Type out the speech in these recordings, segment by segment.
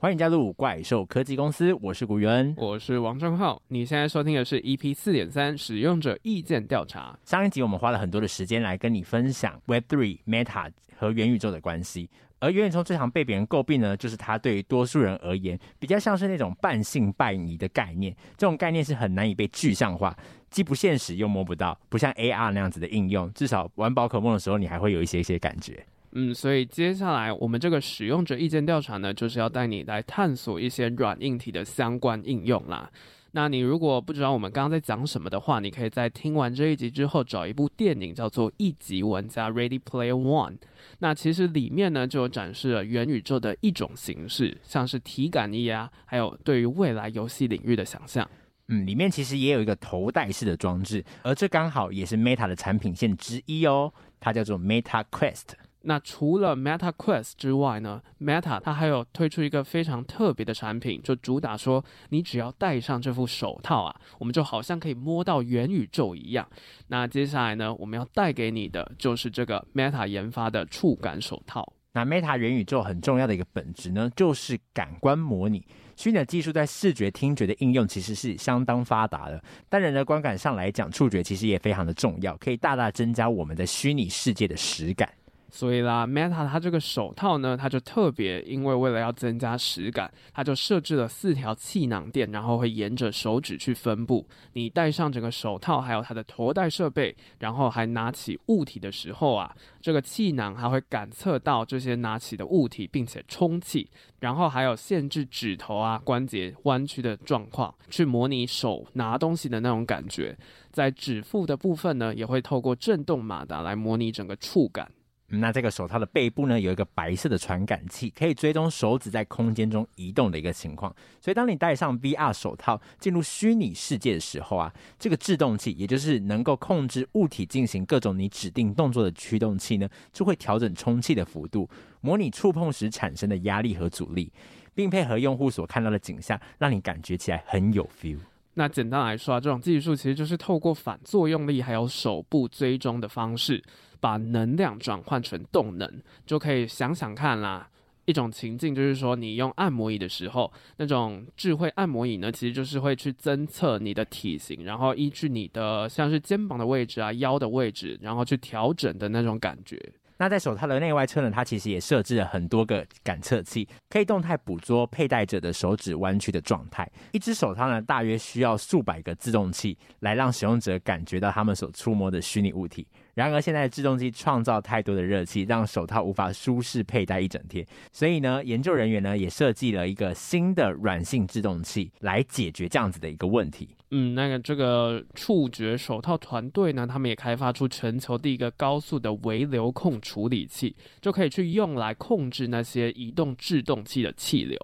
欢迎加入怪兽科技公司，我是古元，我是王正浩。你现在收听的是 EP 四点三使用者意见调查。上一集我们花了很多的时间来跟你分享 Web Three、Meta 和元宇宙的关系，而元宇宙最常被别人诟病呢，就是它对于多数人而言比较像是那种半信半疑的概念，这种概念是很难以被具象化，既不现实又摸不到，不像 AR 那样子的应用，至少玩宝可梦的时候你还会有一些一些感觉。嗯，所以接下来我们这个使用者意见调查呢，就是要带你来探索一些软硬体的相关应用啦。那你如果不知道我们刚刚在讲什么的话，你可以在听完这一集之后找一部电影叫做《一级玩家 Ready Player One》。那其实里面呢就展示了元宇宙的一种形式，像是体感衣啊，还有对于未来游戏领域的想象。嗯，里面其实也有一个头戴式的装置，而这刚好也是 Meta 的产品线之一哦，它叫做 Meta Quest。那除了 Meta Quest 之外呢，Meta 它还有推出一个非常特别的产品，就主打说，你只要戴上这副手套啊，我们就好像可以摸到元宇宙一样。那接下来呢，我们要带给你的就是这个 Meta 研发的触感手套。那 Meta 元宇宙很重要的一个本质呢，就是感官模拟。虚拟的技术在视觉、听觉的应用其实是相当发达的，但人的观感上来讲，触觉其实也非常的重要，可以大大增加我们的虚拟世界的实感。所以啦，Meta 它这个手套呢，它就特别，因为为了要增加实感，它就设置了四条气囊垫，然后会沿着手指去分布。你戴上整个手套，还有它的头戴设备，然后还拿起物体的时候啊，这个气囊还会感测到这些拿起的物体，并且充气，然后还有限制指头啊关节弯曲的状况，去模拟手拿东西的那种感觉。在指腹的部分呢，也会透过震动马达来模拟整个触感。那这个手套的背部呢，有一个白色的传感器，可以追踪手指在空间中移动的一个情况。所以当你戴上 VR 手套进入虚拟世界的时候啊，这个制动器，也就是能够控制物体进行各种你指定动作的驱动器呢，就会调整充气的幅度，模拟触碰时产生的压力和阻力，并配合用户所看到的景象，让你感觉起来很有 feel。那简单来说啊，这种技术其实就是透过反作用力还有手部追踪的方式。把能量转换成动能，就可以想想看啦。一种情境就是说，你用按摩椅的时候，那种智慧按摩椅呢，其实就是会去侦测你的体型，然后依据你的像是肩膀的位置啊、腰的位置，然后去调整的那种感觉。那在手套的内外侧呢，它其实也设置了很多个感测器，可以动态捕捉佩戴者的手指弯曲的状态。一只手套呢，大约需要数百个自动器来让使用者感觉到他们所触摸的虚拟物体。然而，现在的制动机创造太多的热气，让手套无法舒适佩戴一整天。所以呢，研究人员呢也设计了一个新的软性制动器来解决这样子的一个问题。嗯，那个这个触觉手套团队呢，他们也开发出全球第一个高速的微流控处理器，就可以去用来控制那些移动制动器的气流。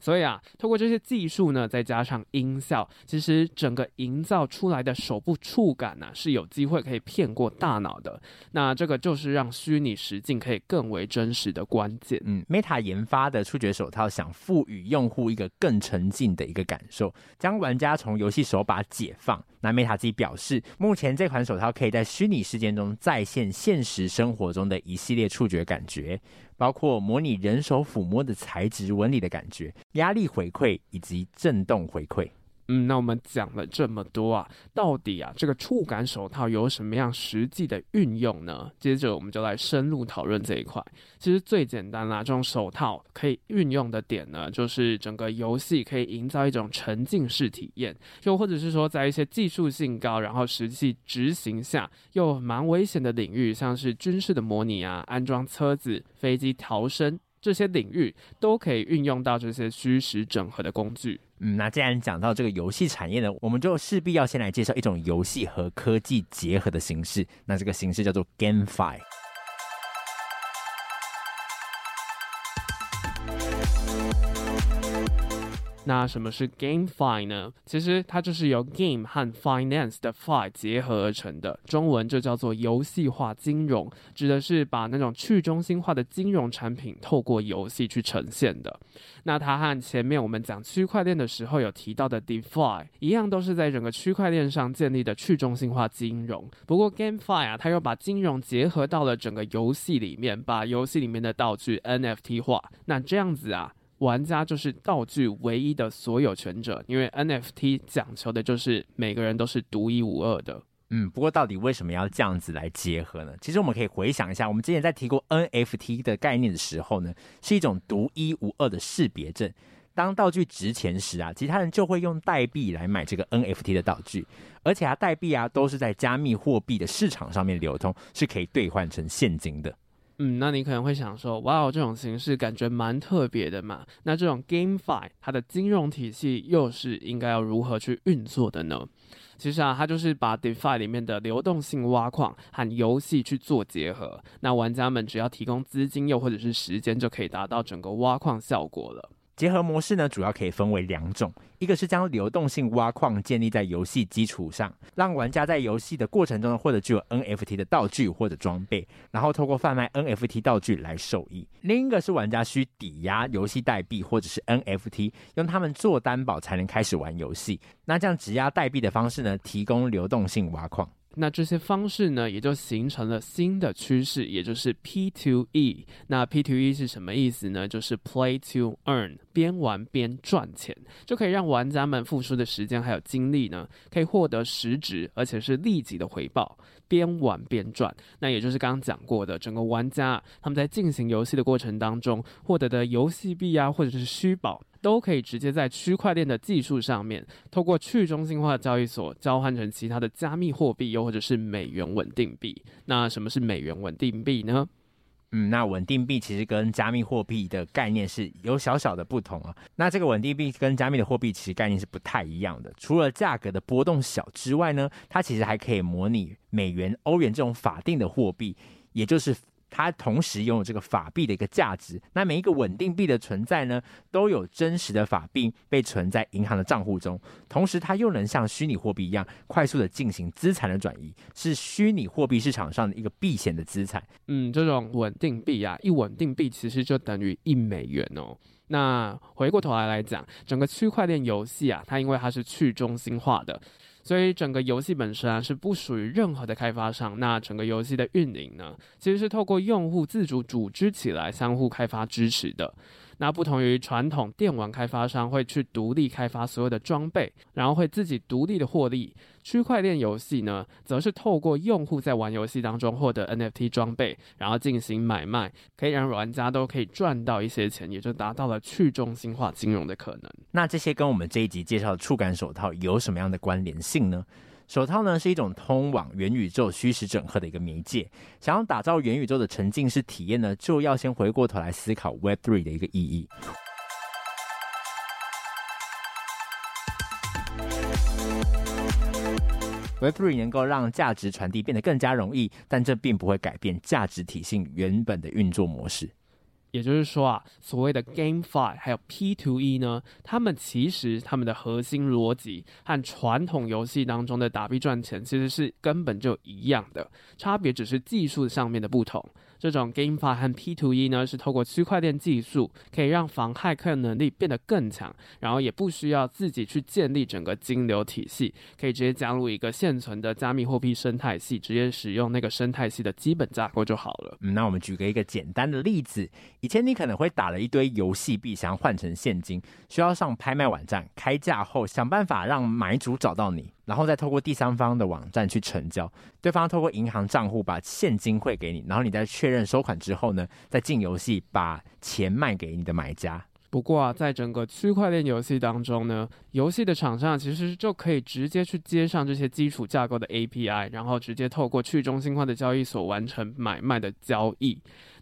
所以啊，透过这些技术呢，再加上音效，其实整个营造出来的手部触感呢、是有机会可以骗过大脑的。那这个就是让虚拟实境可以更为真实的关键。嗯，Meta 研发的触觉手套想赋予用户一个更沉浸的一个感受，将玩家从游戏手把解放。那 Meta 自己表示，目前这款手套可以在虚拟世界中再现现实生活中的一系列触觉感觉。包括模拟人手抚摸的材质纹理的感觉、压力回馈以及震动回馈。嗯，那我们讲了这么多啊，到底啊这个触感手套有什么样实际的运用呢？接着我们就来深入讨论这一块。其实最简单啦，这种手套可以运用的点呢，就是整个游戏可以营造一种沉浸式体验，又或者是说在一些技术性高，然后实际执行下又蛮危险的领域，像是军事的模拟啊、安装车子、飞机逃生。这些领域都可以运用到这些虚实整合的工具。嗯，那既然讲到这个游戏产业呢，我们就势必要先来介绍一种游戏和科技结合的形式。那这个形式叫做 GameFi。那什么是 GameFi 呢？其实它就是由 Game 和 Finance 的 Fi 结合而成的，中文就叫做游戏化金融，指的是把那种去中心化的金融产品透过游戏去呈现的。那它和前面我们讲区块链的时候有提到的 DeFi 一样，都是在整个区块链上建立的去中心化金融。不过 GameFi 啊，它又把金融结合到了整个游戏里面，把游戏里面的道具 NFT 化。那这样子啊。玩家就是道具唯一的所有权者，因为 NFT 讲求的就是每个人都是独一无二的。嗯，不过到底为什么要这样子来结合呢？其实我们可以回想一下，我们之前在提过 NFT 的概念的时候呢，是一种独一无二的识别证。当道具值钱时啊，其他人就会用代币来买这个 NFT 的道具，而且啊，代币啊都是在加密货币的市场上面流通，是可以兑换成现金的。嗯，那你可能会想说，哇哦，这种形式感觉蛮特别的嘛。那这种 GameFi 它的金融体系又是应该要如何去运作的呢？其实啊，它就是把 DeFi 里面的流动性挖矿和游戏去做结合。那玩家们只要提供资金又或者是时间，就可以达到整个挖矿效果了。结合模式呢，主要可以分为两种，一个是将流动性挖矿建立在游戏基础上，让玩家在游戏的过程中呢，获得具有 NFT 的道具或者装备，然后透过贩卖 NFT 道具来受益；另一个是玩家需抵押游戏代币或者是 NFT，用它们做担保才能开始玩游戏。那这样质押代币的方式呢，提供流动性挖矿。那这些方式呢，也就形成了新的趋势，也就是 P2E。那 P2E 是什么意思呢？就是 Play to Earn，边玩边赚钱，就可以让玩家们付出的时间还有精力呢，可以获得实质，而且是立即的回报。边玩边赚，那也就是刚刚讲过的，整个玩家他们在进行游戏的过程当中获得的游戏币啊，或者是虚宝。都可以直接在区块链的技术上面，透过去中心化交易所交换成其他的加密货币，又或者是美元稳定币。那什么是美元稳定币呢？嗯，那稳定币其实跟加密货币的概念是有小小的不同啊。那这个稳定币跟加密的货币其实概念是不太一样的。除了价格的波动小之外呢，它其实还可以模拟美元、欧元这种法定的货币，也就是。它同时拥有这个法币的一个价值。那每一个稳定币的存在呢，都有真实的法币被存在银行的账户中。同时，它又能像虚拟货币一样快速的进行资产的转移，是虚拟货币市场上的一个避险的资产。嗯，这种稳定币啊，一稳定币其实就等于一美元哦。那回过头来来讲，整个区块链游戏啊，它因为它是去中心化的。所以整个游戏本身啊，是不属于任何的开发商，那整个游戏的运营呢，其实是透过用户自主组织起来，相互开发支持的。那不同于传统电玩开发商会去独立开发所有的装备，然后会自己独立的获利，区块链游戏呢，则是透过用户在玩游戏当中获得 NFT 装备，然后进行买卖，可以让玩家都可以赚到一些钱，也就达到了去中心化金融的可能。那这些跟我们这一集介绍的触感手套有什么样的关联性呢？手套呢，是一种通往元宇宙虚实整合的一个媒介。想要打造元宇宙的沉浸式体验呢，就要先回过头来思考 Web3 的一个意义。Web3 能够让价值传递变得更加容易，但这并不会改变价值体系原本的运作模式。也就是说啊，所谓的 Game Five 还有 P2E 呢，他们其实他们的核心逻辑和传统游戏当中的打币赚钱其实是根本就一样的，差别只是技术上面的不同。这种 GameFi 和 P2E 呢，是透过区块链技术，可以让防骇客能力变得更强，然后也不需要自己去建立整个金流体系，可以直接加入一个现存的加密货币生态系，直接使用那个生态系的基本架构就好了。嗯，那我们举个一个简单的例子，以前你可能会打了一堆游戏币，想要换成现金，需要上拍卖网站开价后，想办法让买主找到你。然后再透过第三方的网站去成交，对方透过银行账户把现金汇给你，然后你在确认收款之后呢，再进游戏把钱卖给你的买家。不过啊，在整个区块链游戏当中呢，游戏的厂商其实就可以直接去接上这些基础架构的 API，然后直接透过去中心化的交易所完成买卖的交易。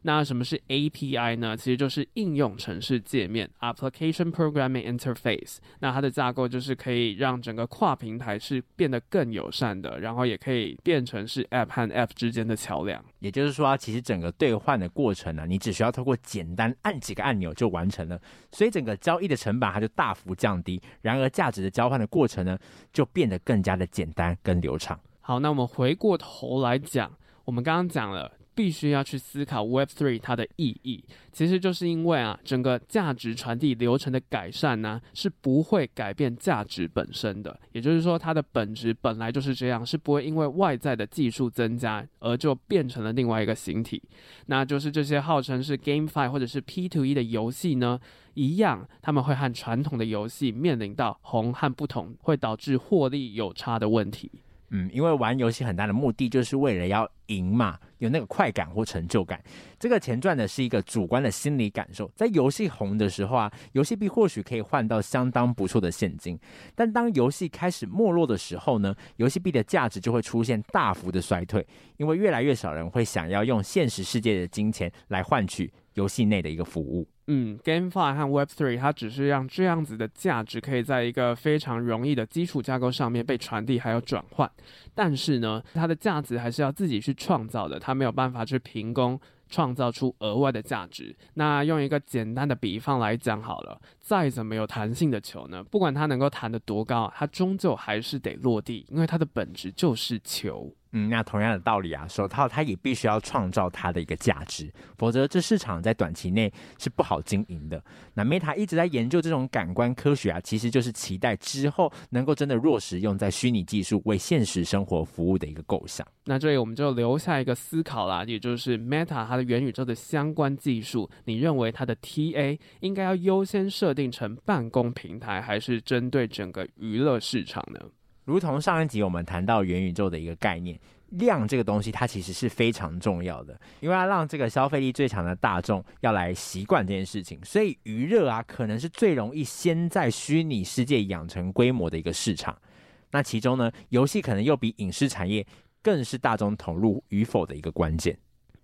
那什么是 API 呢？其实就是应用程式界面 （Application Programming Interface）。那它的架构就是可以让整个跨平台是变得更友善的，然后也可以变成是 App 和 App 之间的桥梁。也就是说，其实整个兑换的过程呢，你只需要透过简单按几个按钮就完成了，所以整个交易的成本它就大幅降低。然而，价值的交换的过程呢，就变得更加的简单跟流畅。好，那我们回过头来讲，我们刚刚讲了。必须要去思考 Web3 它的意义，其实就是因为啊，整个价值传递流程的改善呢，是不会改变价值本身的。也就是说，它的本质本来就是这样，是不会因为外在的技术增加而就变成了另外一个形体。那就是这些号称是 GameFi 或者是 P2E 的游戏呢，一样，他们会和传统的游戏面临到红和不同，会导致获利有差的问题。嗯，因为玩游戏很大的目的就是为了要赢嘛，有那个快感或成就感。这个钱赚的是一个主观的心理感受。在游戏红的时候啊，游戏币或许可以换到相当不错的现金。但当游戏开始没落的时候呢，游戏币的价值就会出现大幅的衰退，因为越来越少人会想要用现实世界的金钱来换取游戏内的一个服务。嗯，GameFi 和 Web3 它只是让这样子的价值可以在一个非常容易的基础架构上面被传递还有转换，但是呢，它的价值还是要自己去创造的，它没有办法去凭空创造出额外的价值。那用一个简单的比方来讲好了，再怎么有弹性的球呢，不管它能够弹得多高，它终究还是得落地，因为它的本质就是球。嗯，那同样的道理啊，手套它也必须要创造它的一个价值，否则这市场在短期内是不好经营的。那 Meta 一直在研究这种感官科学啊，其实就是期待之后能够真的落实用在虚拟技术为现实生活服务的一个构想。那这里我们就留下一个思考啦，也就是 Meta 它的元宇宙的相关技术，你认为它的 TA 应该要优先设定成办公平台，还是针对整个娱乐市场呢？如同上一集我们谈到元宇宙的一个概念，量这个东西它其实是非常重要的，因为要让这个消费力最强的大众要来习惯这件事情，所以娱乐啊可能是最容易先在虚拟世界养成规模的一个市场。那其中呢，游戏可能又比影视产业更是大众投入与否的一个关键。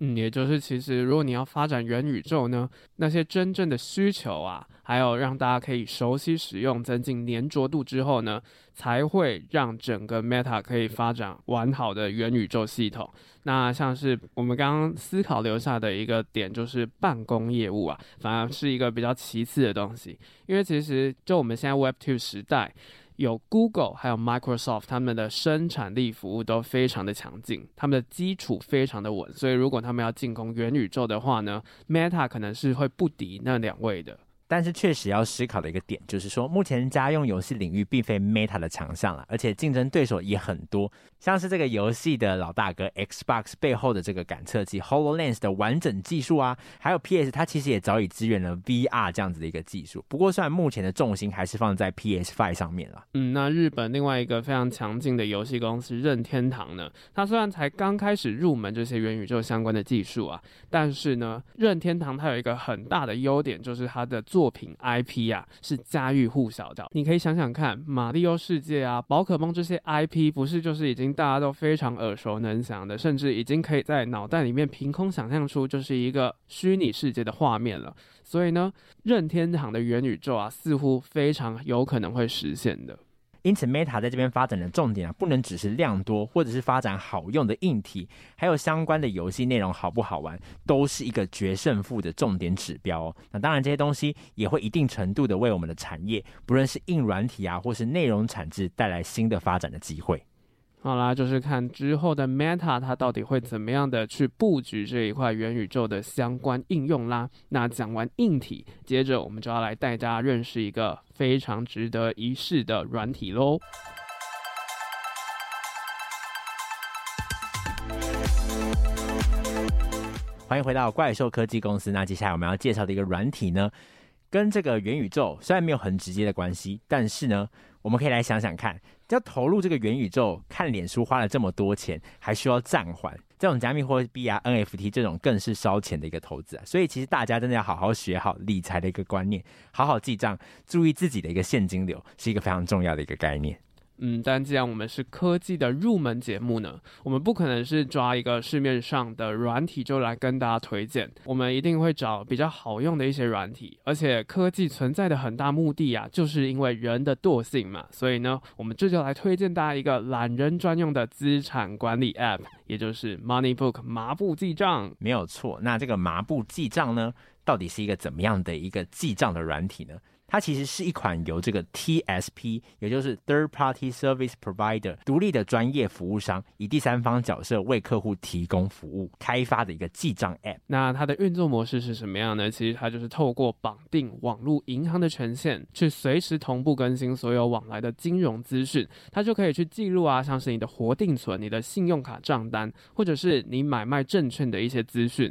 嗯，也就是其实如果你要发展元宇宙呢，那些真正的需求啊，还有让大家可以熟悉使用、增进粘着度之后呢，才会让整个 Meta 可以发展完好的元宇宙系统。那像是我们刚刚思考留下的一个点，就是办公业务啊，反而是一个比较其次的东西，因为其实就我们现在 Web2 时代。有 Google 还有 Microsoft，他们的生产力服务都非常的强劲，他们的基础非常的稳，所以如果他们要进攻元宇宙的话呢，Meta 可能是会不敌那两位的。但是确实要思考的一个点，就是说，目前家用游戏领域并非 Meta 的强项了，而且竞争对手也很多，像是这个游戏的老大哥 Xbox 背后的这个感测器 HoloLens 的完整技术啊，还有 PS，它其实也早已支援了 VR 这样子的一个技术。不过，虽然目前的重心还是放在 PS5 上面了。嗯，那日本另外一个非常强劲的游戏公司任天堂呢，它虽然才刚开始入门这些元宇宙相关的技术啊，但是呢，任天堂它有一个很大的优点，就是它的做作品 IP 啊，是家喻户晓的。你可以想想看，马里奥世界啊、宝可梦这些 IP，不是就是已经大家都非常耳熟能详的，甚至已经可以在脑袋里面凭空想象出就是一个虚拟世界的画面了。所以呢，任天堂的元宇宙啊，似乎非常有可能会实现的。因此，Meta 在这边发展的重点啊，不能只是量多，或者是发展好用的硬体，还有相关的游戏内容好不好玩，都是一个决胜负的重点指标哦。那当然，这些东西也会一定程度的为我们的产业，不论是硬软体啊，或是内容产值，带来新的发展的机会。好啦，就是看之后的 Meta 它到底会怎么样的去布局这一块元宇宙的相关应用啦。那讲完硬体，接着我们就要来带大家认识一个非常值得一试的软体喽。欢迎回到怪兽科技公司。那接下来我们要介绍的一个软体呢，跟这个元宇宙虽然没有很直接的关系，但是呢，我们可以来想想看。要投入这个元宇宙，看脸书花了这么多钱，还需要暂缓，这种加密货币啊、NFT 这种更是烧钱的一个投资啊。所以其实大家真的要好好学好理财的一个观念，好好记账，注意自己的一个现金流，是一个非常重要的一个概念。嗯，但既然我们是科技的入门节目呢，我们不可能是抓一个市面上的软体就来跟大家推荐，我们一定会找比较好用的一些软体。而且科技存在的很大目的啊，就是因为人的惰性嘛。所以呢，我们这就来推荐大家一个懒人专用的资产管理 App，也就是 MoneyBook 麻布记账。没有错，那这个麻布记账呢，到底是一个怎么样的一个记账的软体呢？它其实是一款由这个 TSP，也就是 Third Party Service Provider 独立的专业服务商，以第三方角色为客户提供服务开发的一个记账 App。那它的运作模式是什么样呢？其实它就是透过绑定网络银行的权限，去随时同步更新所有往来的金融资讯，它就可以去记录啊，像是你的活定存、你的信用卡账单，或者是你买卖证券的一些资讯，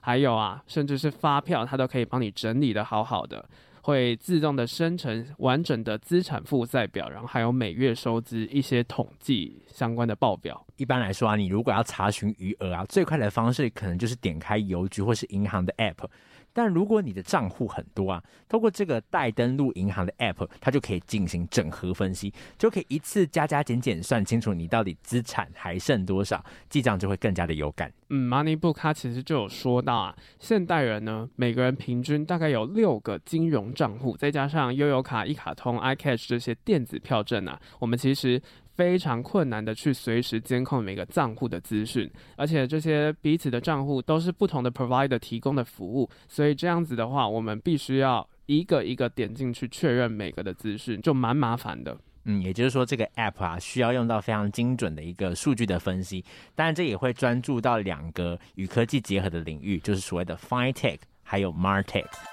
还有啊，甚至是发票，它都可以帮你整理得好好的。会自动的生成完整的资产负债表，然后还有每月收支一些统计相关的报表。一般来说啊，你如果要查询余额啊，最快的方式可能就是点开邮局或是银行的 App。但如果你的账户很多啊，透过这个代登录银行的 App，它就可以进行整合分析，就可以一次加加减减算清楚你到底资产还剩多少，记账就会更加的有感。嗯，Moneybook 它其实就有说到啊，现代人呢，每个人平均大概有六个金融账户，再加上悠游卡、一卡通、iCash 这些电子票证啊，我们其实。非常困难的去随时监控每个账户的资讯，而且这些彼此的账户都是不同的 provider 提供的服务，所以这样子的话，我们必须要一个一个点进去确认每个的资讯，就蛮麻烦的。嗯，也就是说，这个 app 啊，需要用到非常精准的一个数据的分析，当然这也会专注到两个与科技结合的领域，就是所谓的 FinTech 还有 MarTech。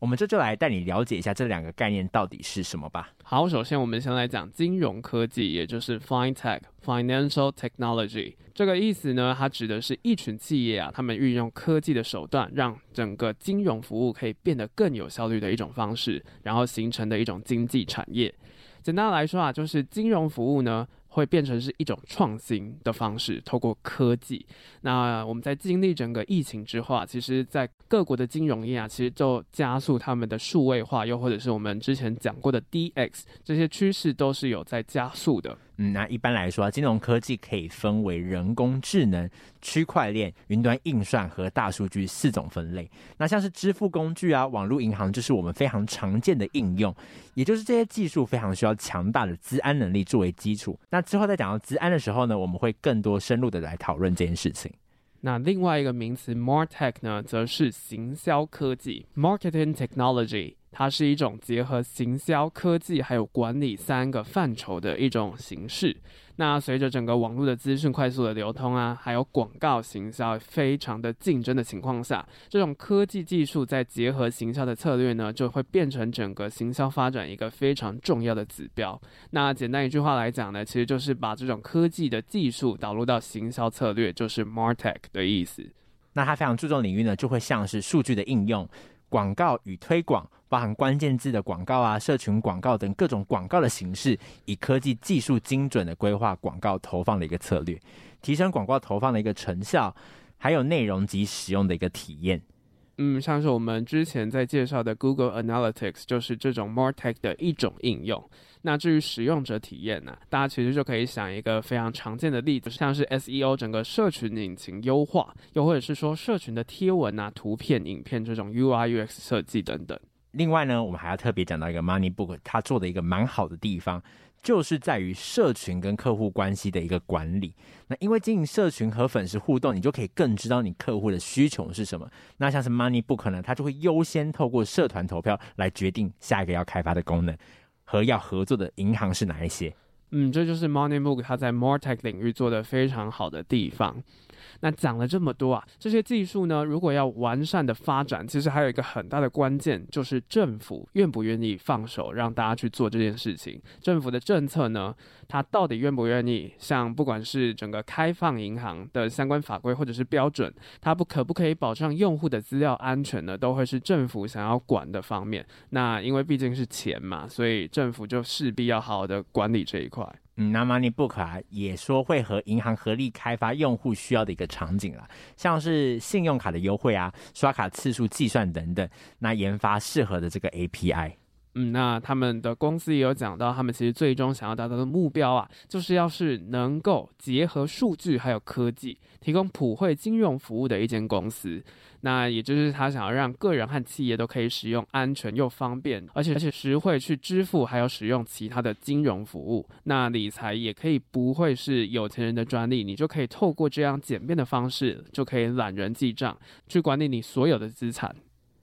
我们这就来带你了解一下这两个概念到底是什么吧。好，首先我们先来讲金融科技，也就是 FinTech（Financial Technology）。这个意思呢，它指的是一群企业啊，他们运用科技的手段，让整个金融服务可以变得更有效率的一种方式，然后形成的一种经济产业。简单来说啊，就是金融服务呢，会变成是一种创新的方式，透过科技。那我们在经历整个疫情之后啊，其实，在各国的金融业啊，其实就加速他们的数位化，又或者是我们之前讲过的 DX，这些趋势都是有在加速的。嗯，那一般来说，金融科技可以分为人工智能、区块链、云端运算和大数据四种分类。那像是支付工具啊、网络银行，就是我们非常常见的应用。也就是这些技术非常需要强大的资安能力作为基础。那之后在讲到资安的时候呢，我们会更多深入的来讨论这件事情。那另外一个名词 MarTech 呢，则是行销科技 （Marketing Technology）。它是一种结合行销、科技还有管理三个范畴的一种形式。那随着整个网络的资讯快速的流通啊，还有广告行销非常的竞争的情况下，这种科技技术再结合行销的策略呢，就会变成整个行销发展一个非常重要的指标。那简单一句话来讲呢，其实就是把这种科技的技术导入到行销策略，就是 MarTech 的意思。那它非常注重领域呢，就会像是数据的应用。广告与推广，包含关键字的广告啊、社群广告等各种广告的形式，以科技技术精准的规划广告投放的一个策略，提升广告投放的一个成效，还有内容及使用的一个体验。嗯，像是我们之前在介绍的 Google Analytics，就是这种 MarTech 的一种应用。那至于使用者体验呢，大家其实就可以想一个非常常见的例子，像是 SEO 整个社群引擎优化，又或者是说社群的贴文啊、图片、影片这种 UI UX 设计等等。另外呢，我们还要特别讲到一个 MoneyBook，它做的一个蛮好的地方，就是在于社群跟客户关系的一个管理。那因为经营社群和粉丝互动，你就可以更知道你客户的需求是什么。那像是 MoneyBook 呢，它就会优先透过社团投票来决定下一个要开发的功能。和要合作的银行是哪一些？嗯，这就是 MoneyBook 它在 More Tech 领域做得非常好的地方。那讲了这么多啊，这些技术呢，如果要完善的发展，其实还有一个很大的关键，就是政府愿不愿意放手让大家去做这件事情。政府的政策呢，它到底愿不愿意？像不管是整个开放银行的相关法规或者是标准，它不可不可以保障用户的资料安全呢？都会是政府想要管的方面。那因为毕竟是钱嘛，所以政府就势必要好好的管理这一块。那 MoneyBook 啊，也说会和银行合力开发用户需要的一个场景了，像是信用卡的优惠啊、刷卡次数计算等等，那研发适合的这个 API。嗯，那他们的公司也有讲到，他们其实最终想要达到的目标啊，就是要是能够结合数据还有科技，提供普惠金融服务的一间公司。那也就是他想要让个人和企业都可以使用安全又方便，而且而且实惠去支付，还有使用其他的金融服务。那理财也可以不会是有钱人的专利，你就可以透过这样简便的方式，就可以懒人记账，去管理你所有的资产。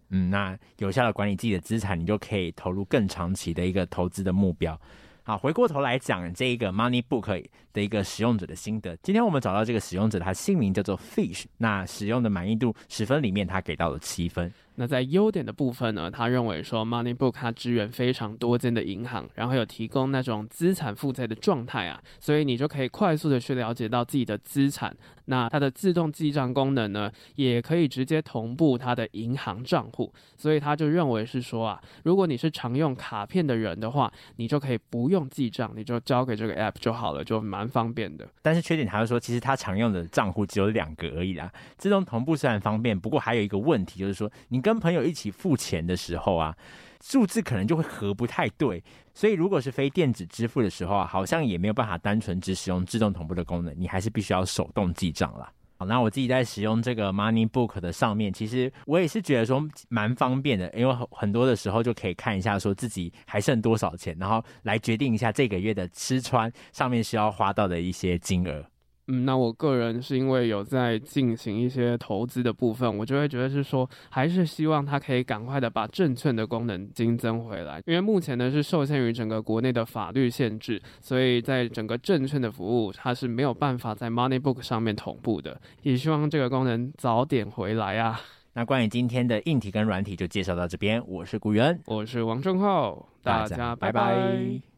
嗯，那有效的管理自己的资产，你就可以投入更长期的一个投资的目标。好，回过头来讲这一个 MoneyBook 的一个使用者的心得。今天我们找到这个使用者，他姓名叫做 Fish，那使用的满意度十分里面，他给到了七分。那在优点的部分呢，他认为说 MoneyBook 它支援非常多间的银行，然后有提供那种资产负债的状态啊，所以你就可以快速的去了解到自己的资产。那它的自动记账功能呢，也可以直接同步它的银行账户，所以他就认为是说啊，如果你是常用卡片的人的话，你就可以不用记账，你就交给这个 app 就好了，就蛮方便的。但是缺点他就说，其实他常用的账户只有两个而已啦。自动同步虽然方便，不过还有一个问题就是说，你跟朋友一起付钱的时候啊，数字可能就会合不太对，所以如果是非电子支付的时候啊，好像也没有办法单纯只使用自动同步的功能，你还是必须要手动记账啦。好，那我自己在使用这个 MoneyBook 的上面，其实我也是觉得说蛮方便的，因为很多的时候就可以看一下说自己还剩多少钱，然后来决定一下这个月的吃穿上面需要花到的一些金额。嗯，那我个人是因为有在进行一些投资的部分，我就会觉得是说，还是希望它可以赶快的把证券的功能新增回来，因为目前呢是受限于整个国内的法律限制，所以在整个证券的服务它是没有办法在 MoneyBook 上面同步的，也希望这个功能早点回来啊。那关于今天的硬体跟软体就介绍到这边，我是古元，我是王正浩，大家拜拜。